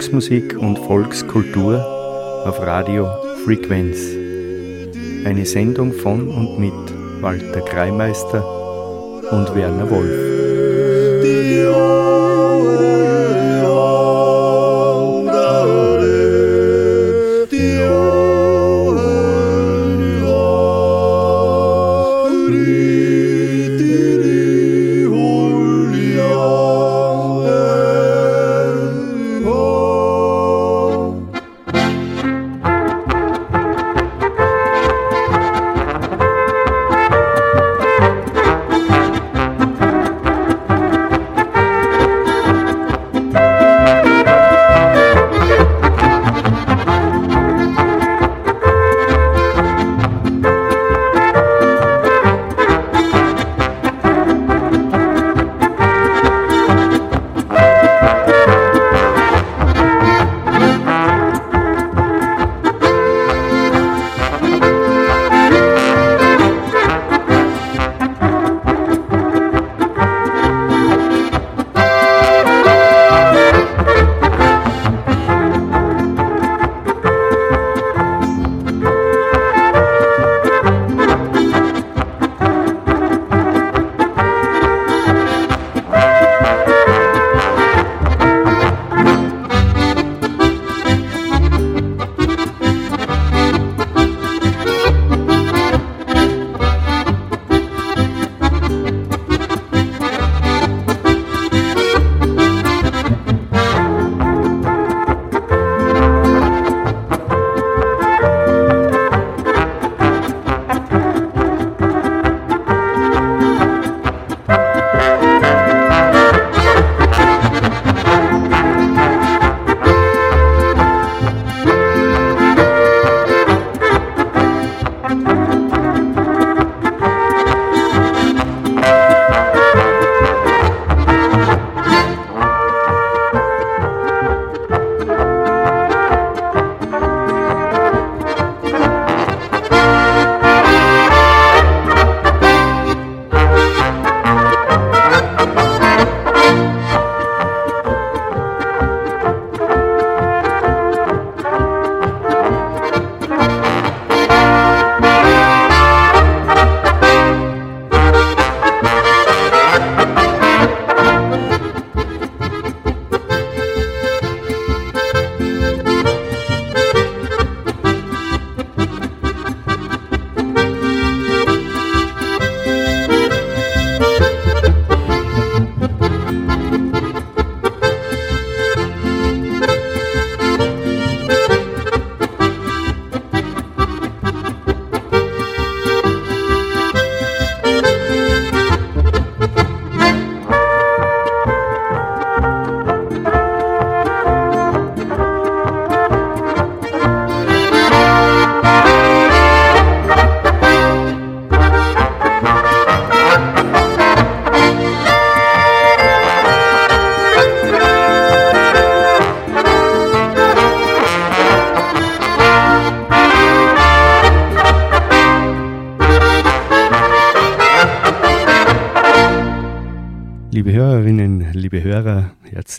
Volksmusik und Volkskultur auf Radio Frequenz. Eine Sendung von und mit Walter Kreimeister und Werner Wolf.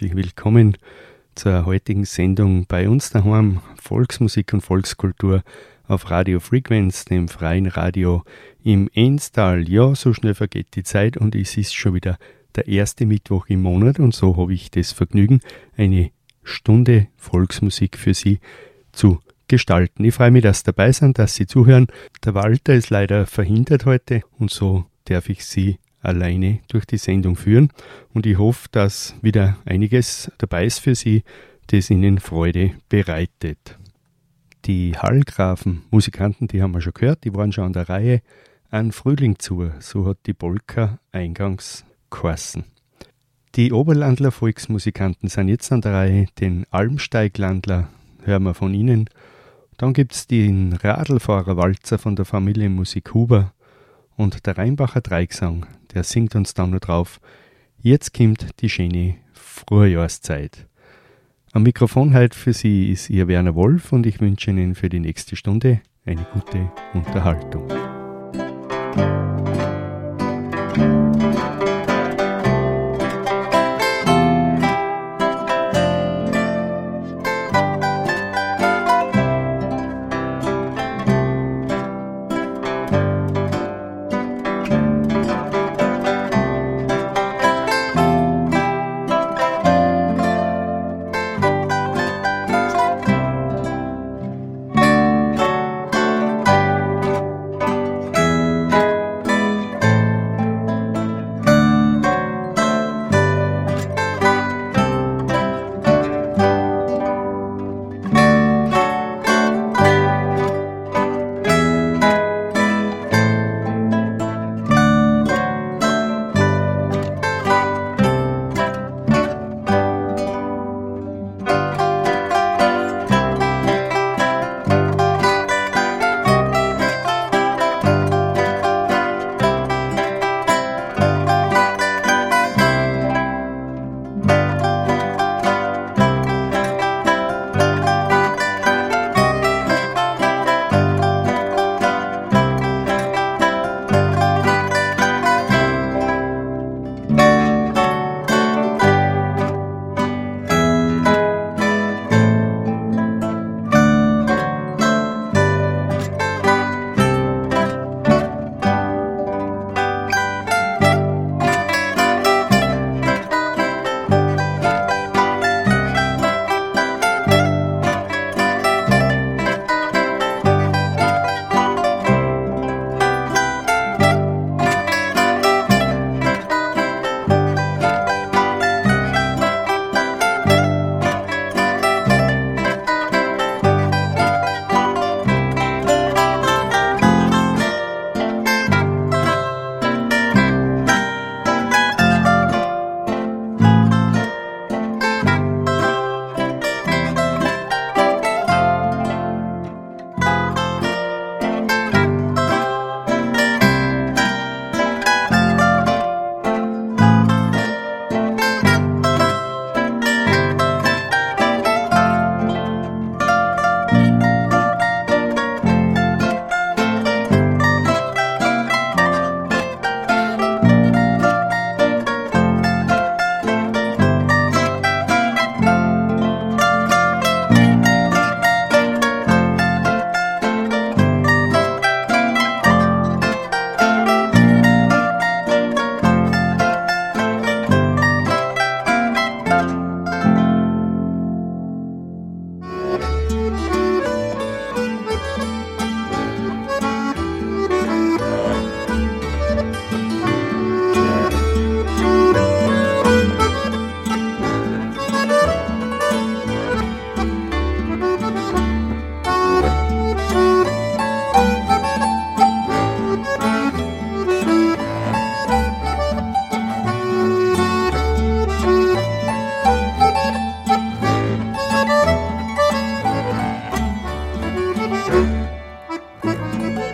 Herzlich willkommen zur heutigen Sendung bei uns daheim Volksmusik und Volkskultur auf Radio Frequenz, dem freien Radio im Enstal. Ja, so schnell vergeht die Zeit und es ist schon wieder der erste Mittwoch im Monat und so habe ich das Vergnügen, eine Stunde Volksmusik für Sie zu gestalten. Ich freue mich, dass Sie dabei sind, dass Sie zuhören. Der Walter ist leider verhindert heute und so darf ich Sie alleine durch die Sendung führen und ich hoffe, dass wieder einiges dabei ist für Sie, das Ihnen Freude bereitet. Die Hallgrafen Musikanten, die haben wir schon gehört, die waren schon an der Reihe an Frühling zu, so hat die Polka eingangs geheißen. Die Oberlandler Volksmusikanten sind jetzt an der Reihe, den Almsteiglandler hören wir von ihnen. Dann gibt es den Radlfahrerwalzer von der Familie Musik Huber und der Rheinbacher Dreigesang, der singt uns dann nur drauf. Jetzt kommt die schöne Frühjahrszeit. Am Mikrofon heute für Sie ist Ihr Werner Wolf und ich wünsche Ihnen für die nächste Stunde eine gute Unterhaltung.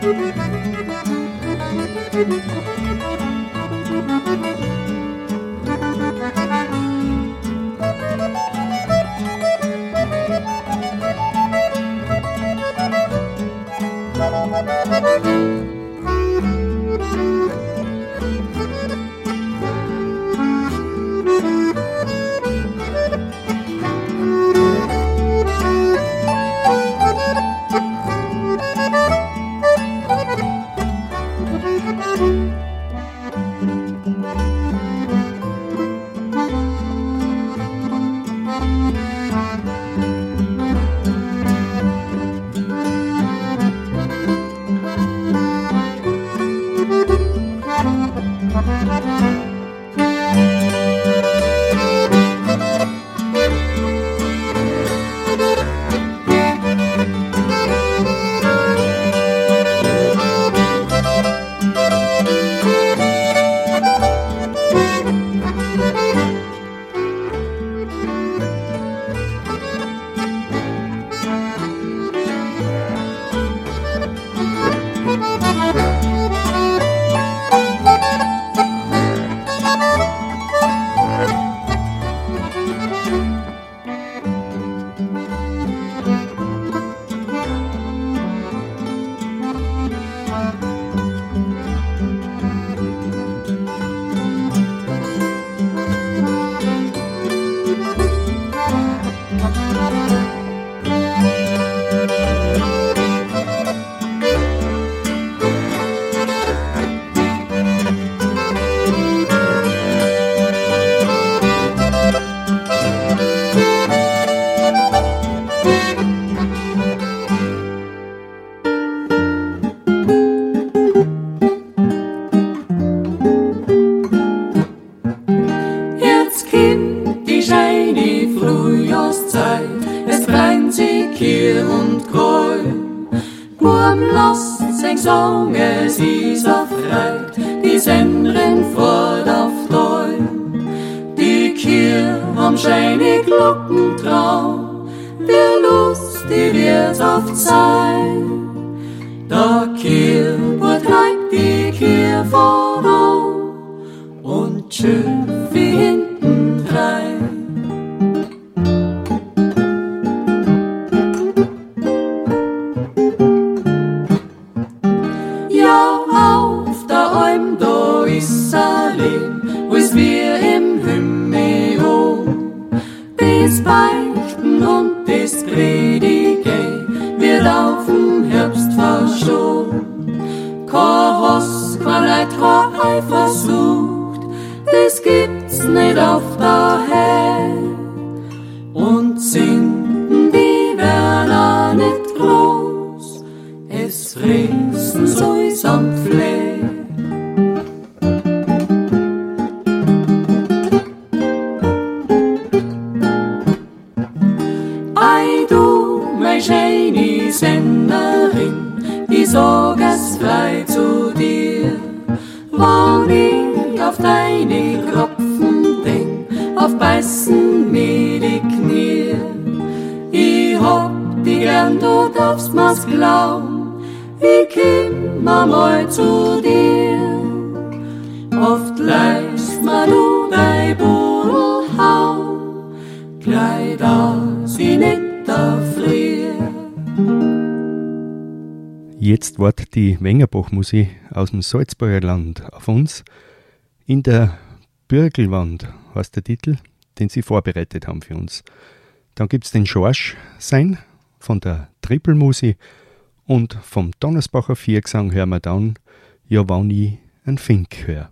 Thank you. Jetzt wartet die Wengerbach-Musik aus dem Salzburger Land auf uns. In der Bürgelwand heißt der Titel, den sie vorbereitet haben für uns. Dann gibt es den Schorsch sein von der Trippelmusik und vom Donnersbacher Viergesang hören wir dann, ja, wann ich ein Fink höre.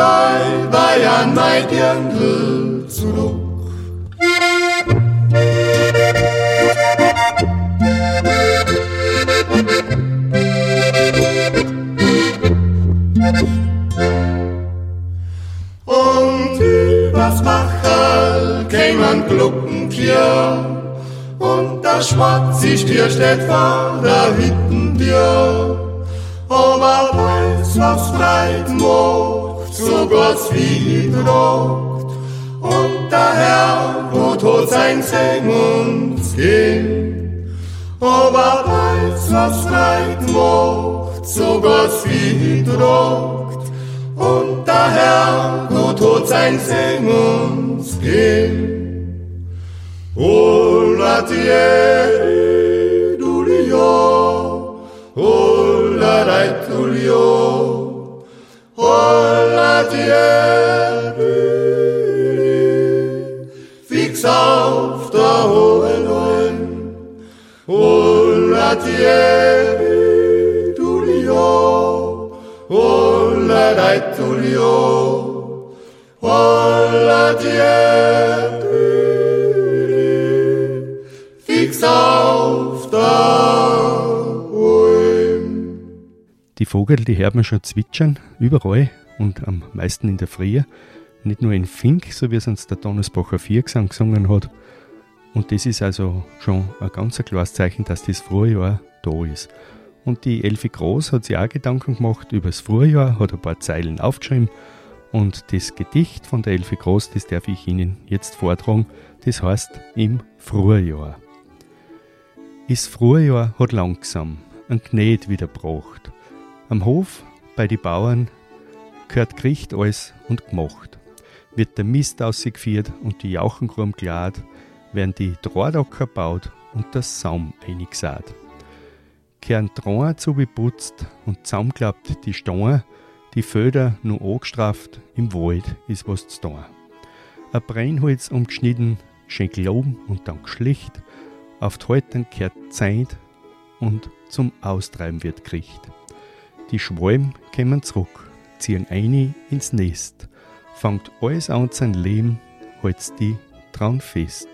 Allweil an mein Dirndl zurück. Und übers Bachal kämen Gluckentier und das schwarze Stier steht vor der Hüttentür. Aber weiß, Freit macht, so Gott's wie tragt. Und der Herr, wo tot sein Segen uns gehen. Aber Freit macht, so Gott's wie tragt. Und der Herr, wo tot sein Segen uns gehen. Ola tieri dulio, ola dai tulio, por la tierra. Fix auf der hohen Holm, all that I holla all that I tieri. Fix auf Die Vogel, die hört man schon zwitschern, überall und am meisten in der Früh. Nicht nur in Fink, so wie es uns der Donnersbacher Viergesang gesungen hat. Und das ist also schon ein ganz klares Zeichen, dass das Frühjahr da ist. Und die Elfi Groß hat sich auch Gedanken gemacht über das Frühjahr, hat ein paar Zeilen aufgeschrieben. Und das Gedicht von der Elfi Groß, das darf ich Ihnen jetzt vortragen. Das heißt im Frühjahr. Das Frühjahr hat langsam ein Gnäd wiederbracht. Am Hof bei die Bauern gehört Gericht alles und gemacht. Wird der Mist ausgeführt und die Jauchenkrumm glad, werden die Dradocker baut und das Saum eingesät. Kehren Drohen zubeputzt und zusammenklappt die Steine, die Föder nur angestrafft, im Wald ist was zu tun. Ein Brennholz umgeschnitten, schön geloben und dann geschlicht, auf die Haltern kehrt Zeit und zum Austreiben wird kriegt. Die Schwalben kommen zurück, ziehen ein ins Nest, fangt alles an sein Leben, halt's die dran fest.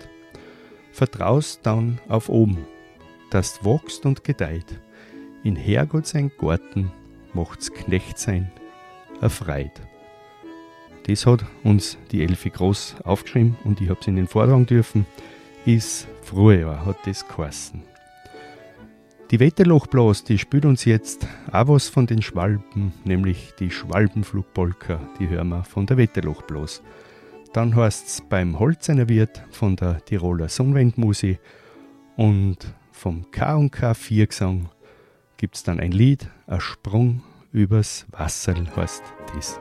Vertraust dann auf oben, das wächst und gedeiht. In Herrgott sein Garten macht's Knecht sein erfreit. Das hat uns die Elfi Groß aufgeschrieben und ich habe es Ihnen vortragen dürfen. Ist Frühjahr, hat das geheißen. Die Wetterlochblas, die spielt uns jetzt auch was von den Schwalben, nämlich die Schwalbenflugpolka, die hören wir von der Wetterlochblas. Dann heißt es beim Holzener Wirt von der Tiroler Sonnenwendmusik und vom K&K Viergesang gibt es dann ein Lied, ein Sprung übers Wasserl heißt das.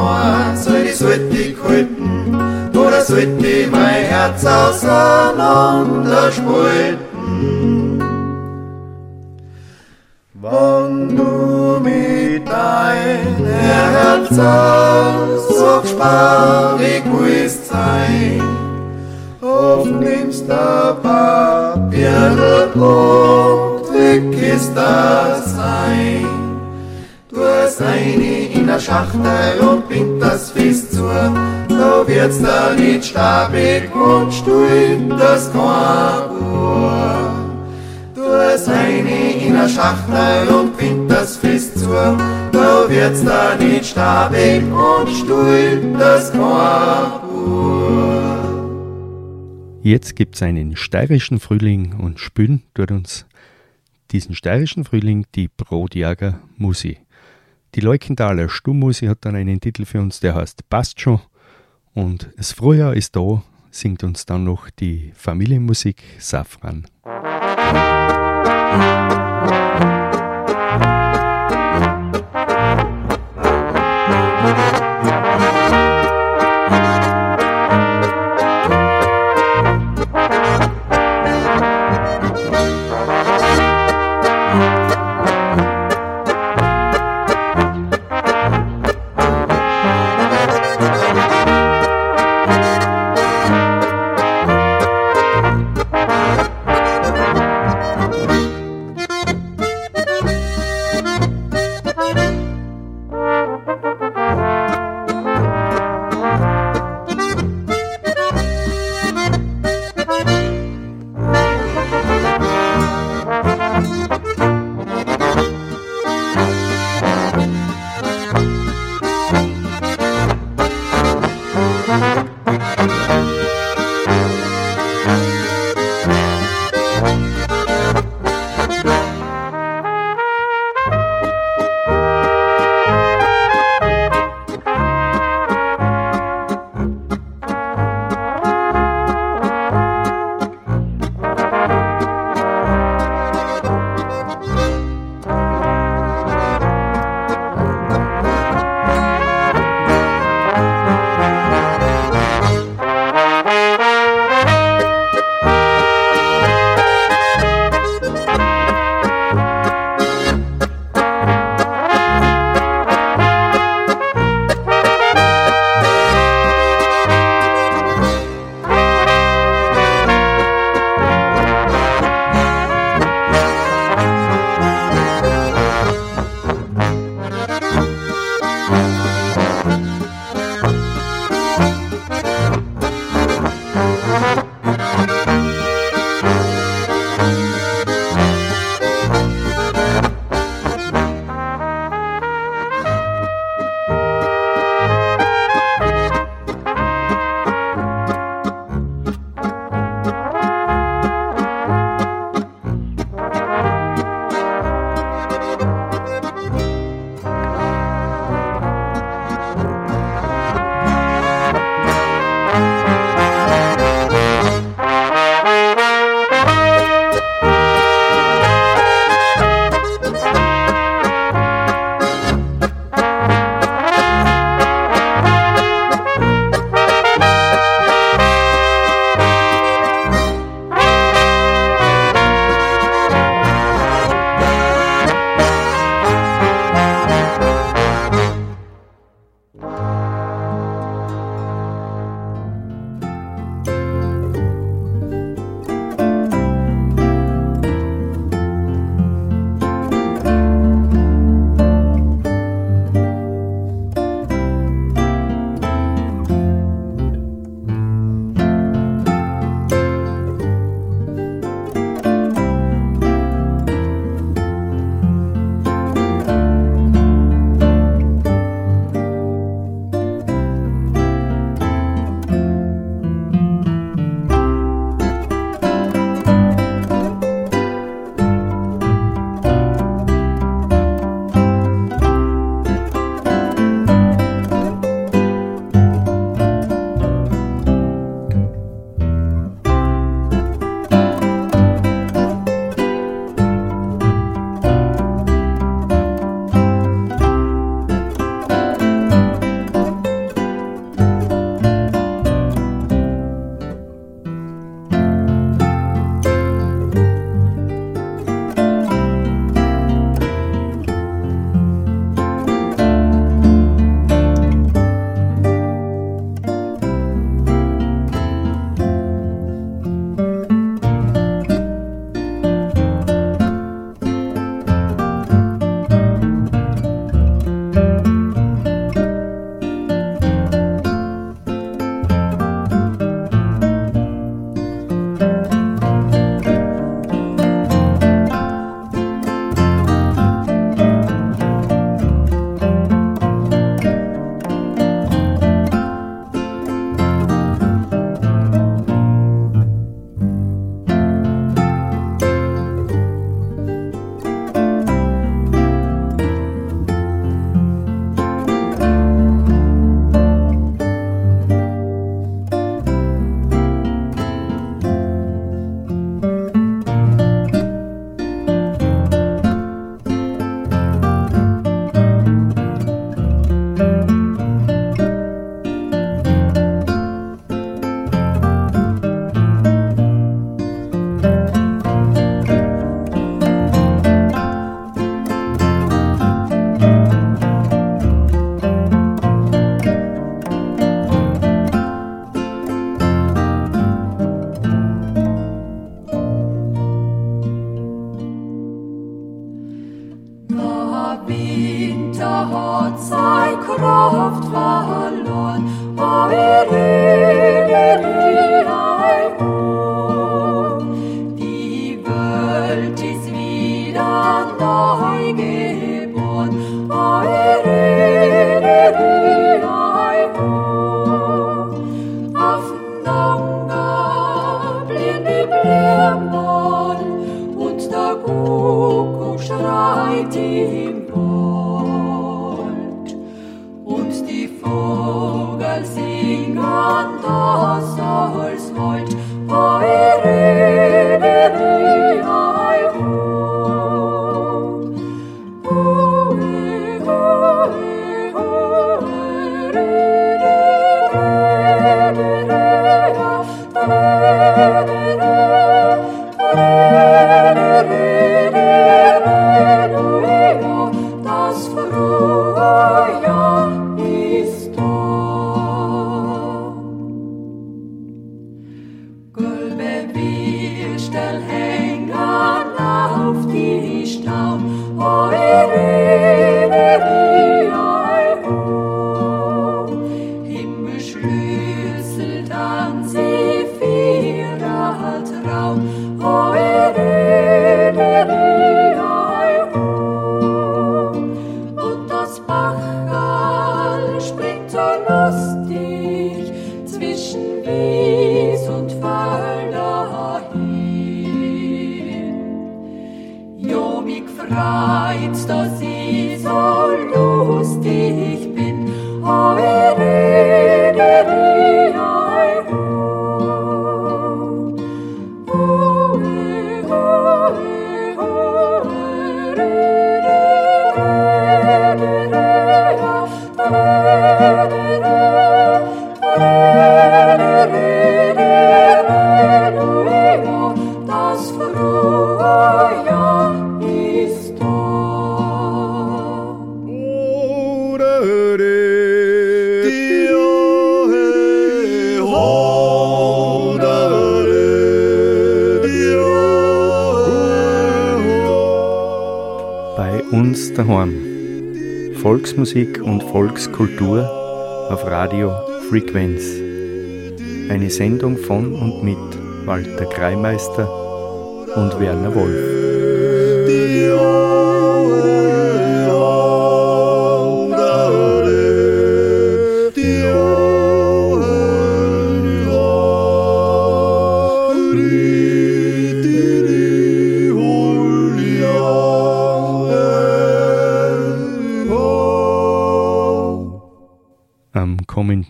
Ohr, soll die Sutti kulten, oder sollte mein Herz auseinanderspalten? Wann du mit deinem Herz aus sparig willst sein, oft nimmst du Papier und weg ist das ein, du hast eine Schachtel und bind das Fest zu. Da wird's dann nicht stabig und stuhl das Korb. Du es eine in der Schachtel und bind das Fest zu. Da wird's dann nicht stabig und stuhl das Korb. Jetzt gibt's einen steirischen Frühling und spülen tut uns diesen steirischen Frühling die Brotjager Musi. Die Leukenthaler Stummmusi hat dann einen Titel für uns, der heißt Passt schon. Und das Frühjahr ist da, singt uns dann noch die Familienmusik Safran. Musik Lord. Volksmusik und Volkskultur auf Radio Frequenz. Eine Sendung von und mit Walter Kreimeister und Werner Wolf.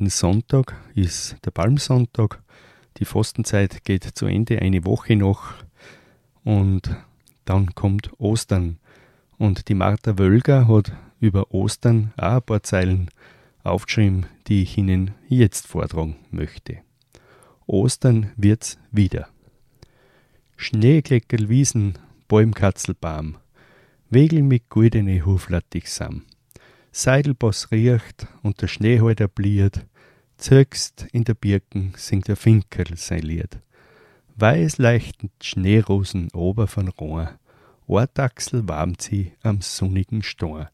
Kommenden Sonntag ist der Palmsonntag. Die Fastenzeit geht zu Ende, eine Woche noch. Und dann kommt Ostern. Und die Martha Wölger hat über Ostern auch ein paar Zeilen aufgeschrieben, die ich Ihnen jetzt vortragen möchte. Ostern wird's wieder. Schneekleckerl Wiesen, Bäumkatzelbaum, Wegel mit goldene Huflattig sam. Seidelboss riecht und der Schneehalter bliert, zirkst in der Birken singt der Finkel sein Lied. Weiß leichten Schneerosen ober von Rohr, Ohrtachsel warmt sie am sonnigen Stor.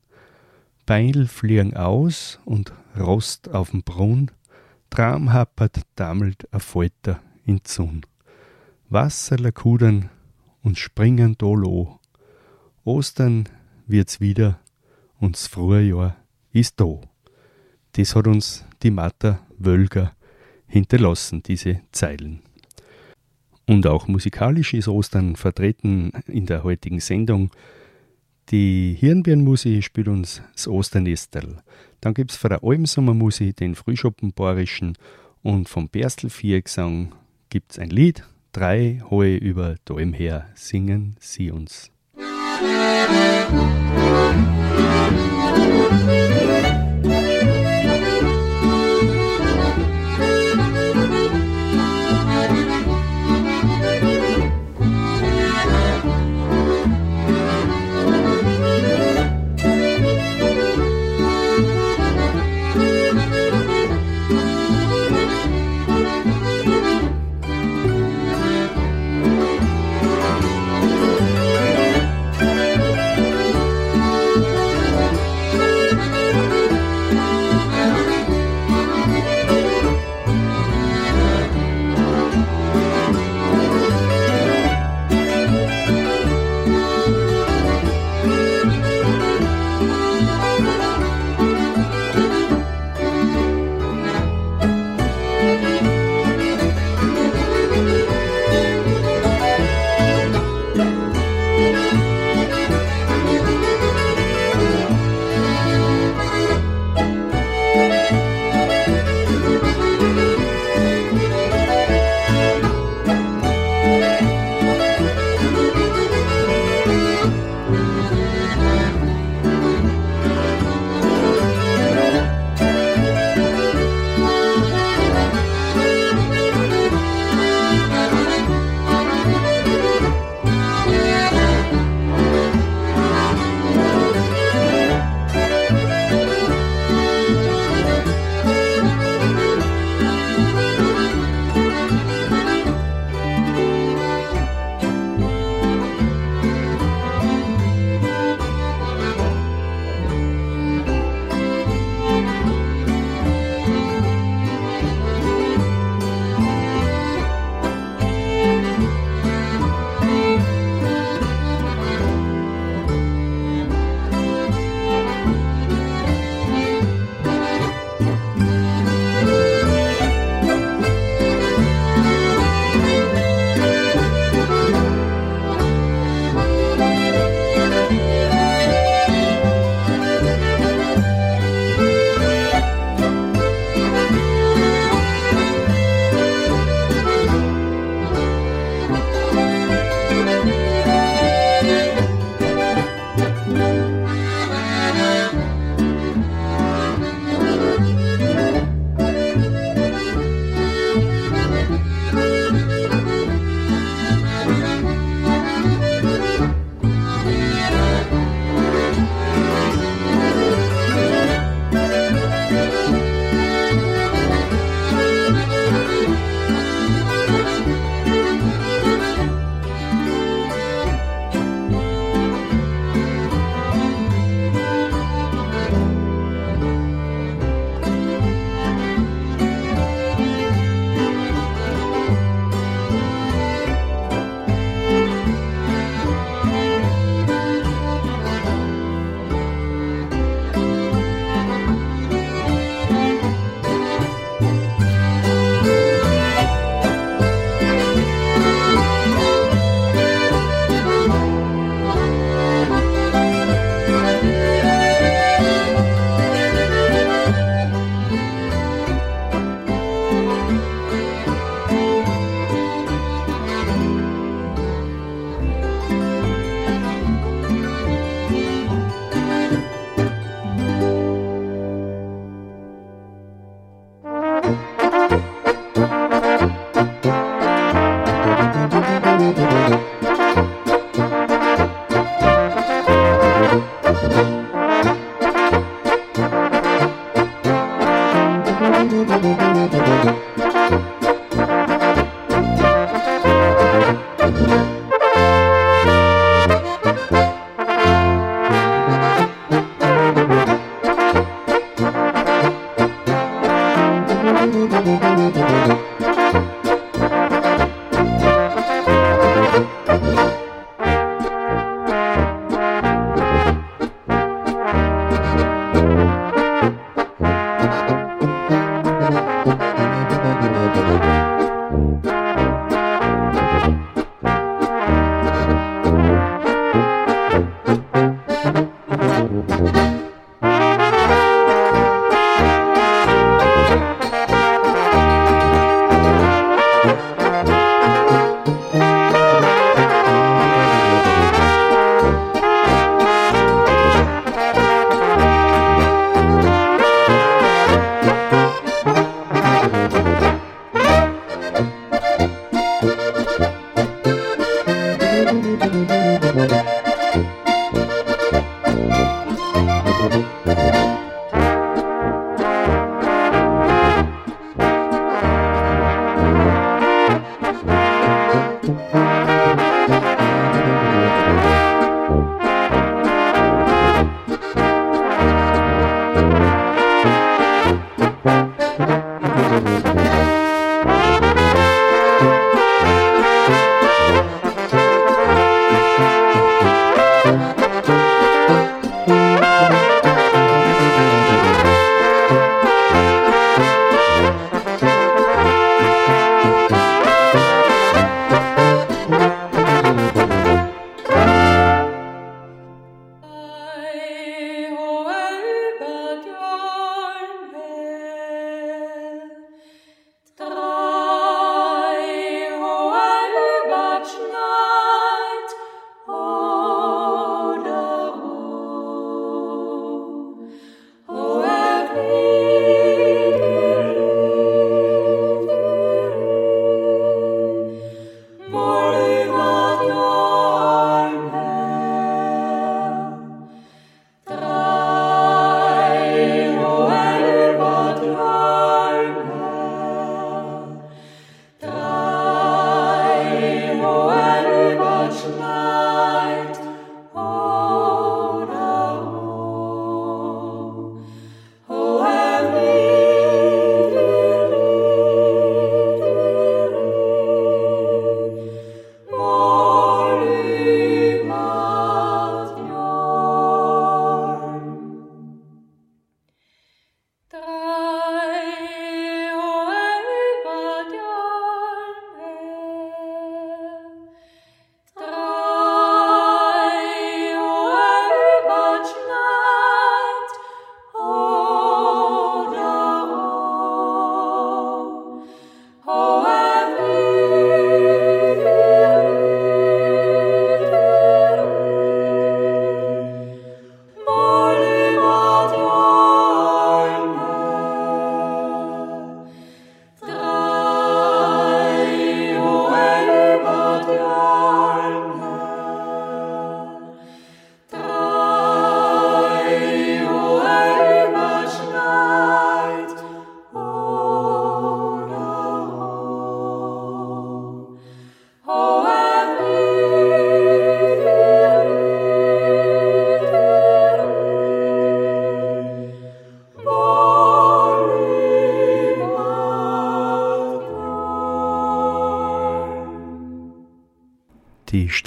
Beinl fliegen aus und Rost auf'm Brunn, Tram happert, dammelt a Falter in Zunn. Wasserler kudern und springen do lo. Ostern wird's wieder und das Frühjahr ist da. Das hat uns die Martha Wölger hinterlassen, diese Zeilen. Und auch musikalisch ist Ostern vertreten in der heutigen Sendung. Die Hirnbeerenmusik spielt uns das Osternesterl. Dann gibt es von der Almsommermusik den Frühschoppenborischen und vom Berstelviergesang gibt es ein Lied. Drei hohe über Däum her singen sie uns.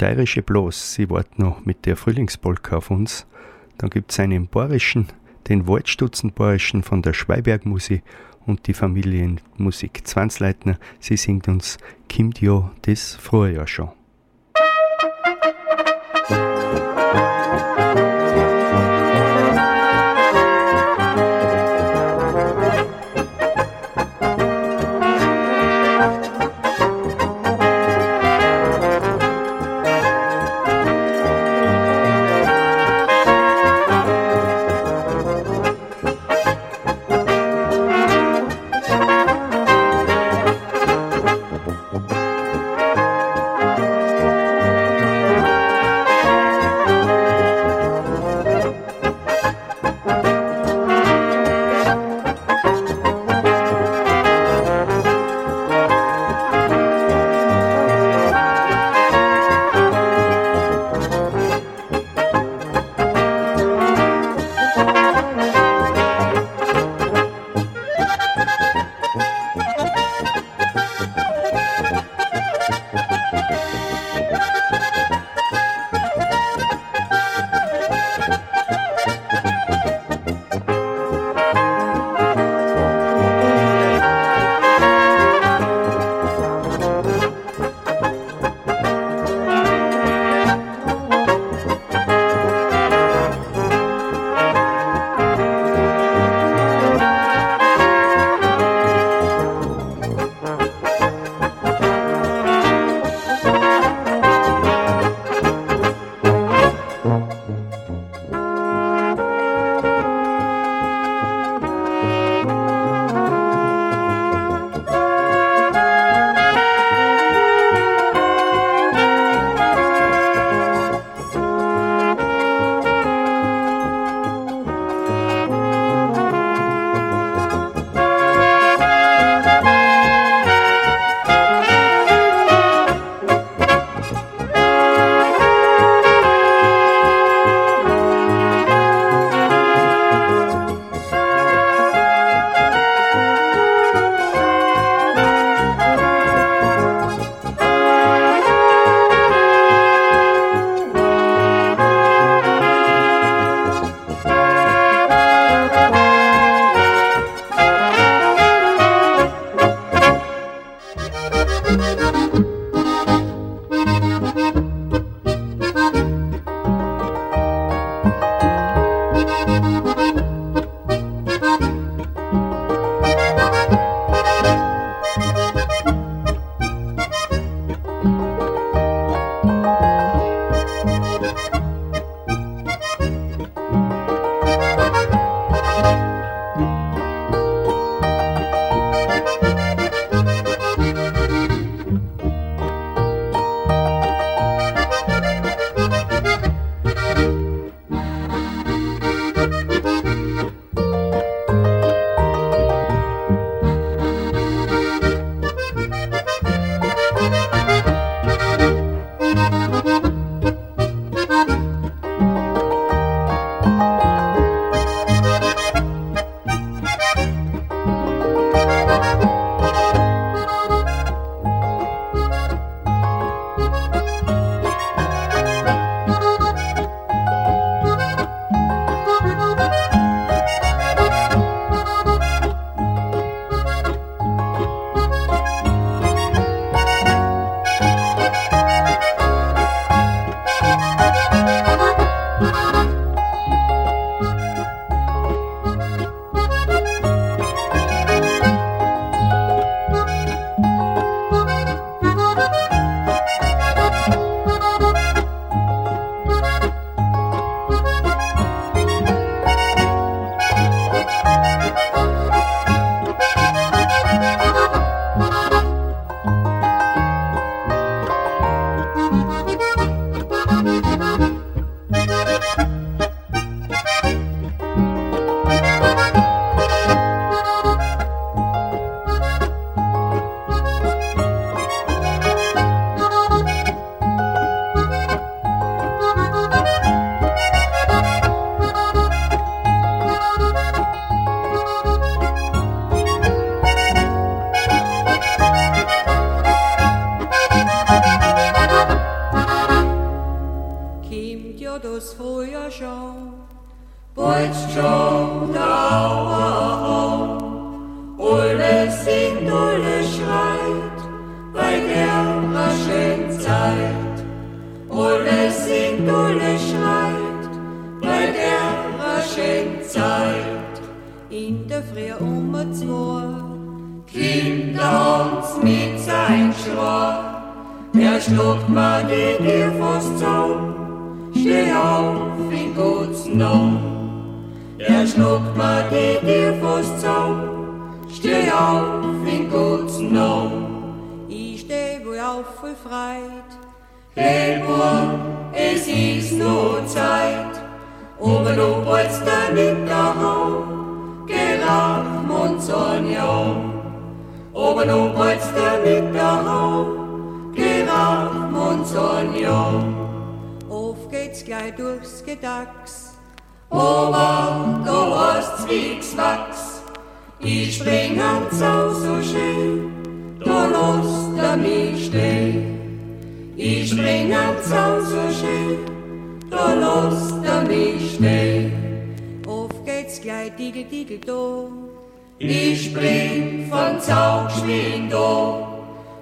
Steirische bloß, sie wartet noch mit der Frühlingspolka auf uns. Dann gibt es einen Borischen, den Waldstutzenborischen von der Schweibergmusik und die Familienmusik Zwanzleitner. Sie singt uns Kimmt ja das Frühjahr schon.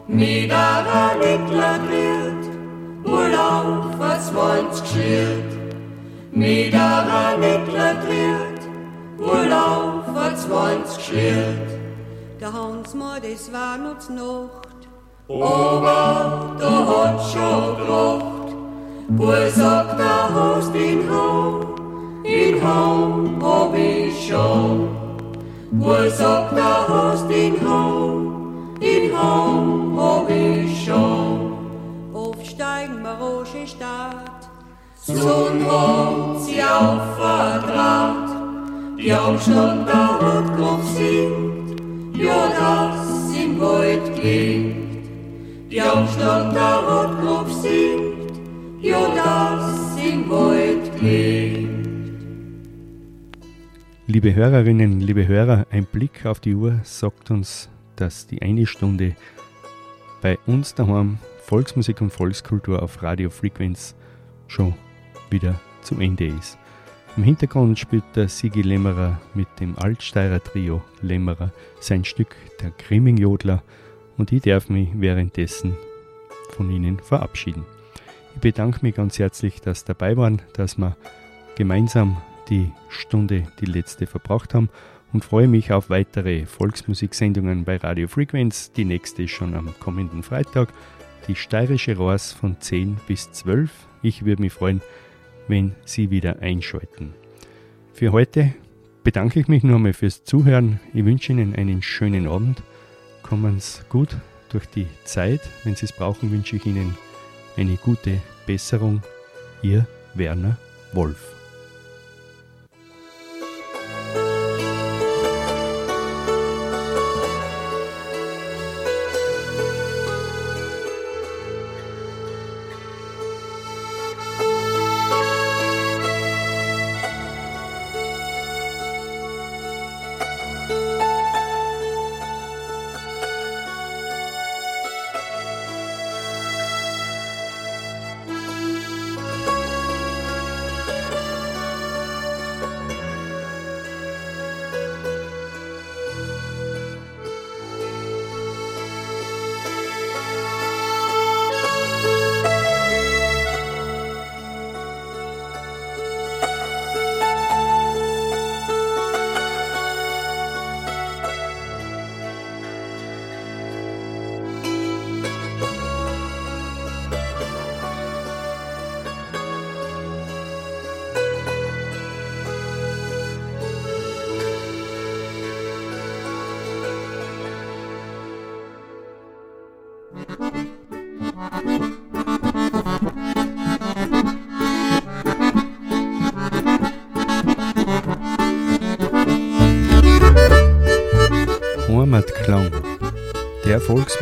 Nickler kriert, Urlaub was wollt geschliert. Mit einer Nickler kriert, Urlaub was wollt geschliert. Der Hans mal, das war uns Nacht. Aber da hat schon gebracht. Wo sagt der hast ihn Hau, in Hau hab ich schon. Wo sagt der hast ihn Hau, in Hau hab ich schon. Aufsteigen wir Roche Stadt, Sonn hat sie auf Vertraut. Die Aufstand der Rotkopf singt, ja das im Wald klingt. Die Aufstand der Rotkopf singt, ja das im Wald klingt. Liebe Hörerinnen, liebe Hörer, ein Blick auf die Uhr sagt uns, dass die eine Stunde bei uns daheim Volksmusik und Volkskultur auf Radio Frequenz schon wieder zum Ende ist. Im Hintergrund spielt der Sigi Lämmerer mit dem Altsteirer Trio Lämmerer sein Stück Der Grimmingjodler und ich darf mich währenddessen von Ihnen verabschieden. Ich bedanke mich ganz herzlich, dass Sie dabei waren, dass wir gemeinsam die Stunde, die letzte, verbracht haben und freue mich auf weitere Volksmusiksendungen bei Radio Frequenz. Die nächste schon am kommenden Freitag. Die steirische Rohrs von 10 bis 12. Ich würde mich freuen, wenn Sie wieder einschalten. Für heute bedanke ich mich einmal fürs Zuhören. Ich wünsche Ihnen einen schönen Abend. Kommen Sie gut durch die Zeit. Wenn Sie es brauchen, wünsche ich Ihnen eine gute Besserung. Ihr Werner Wolf.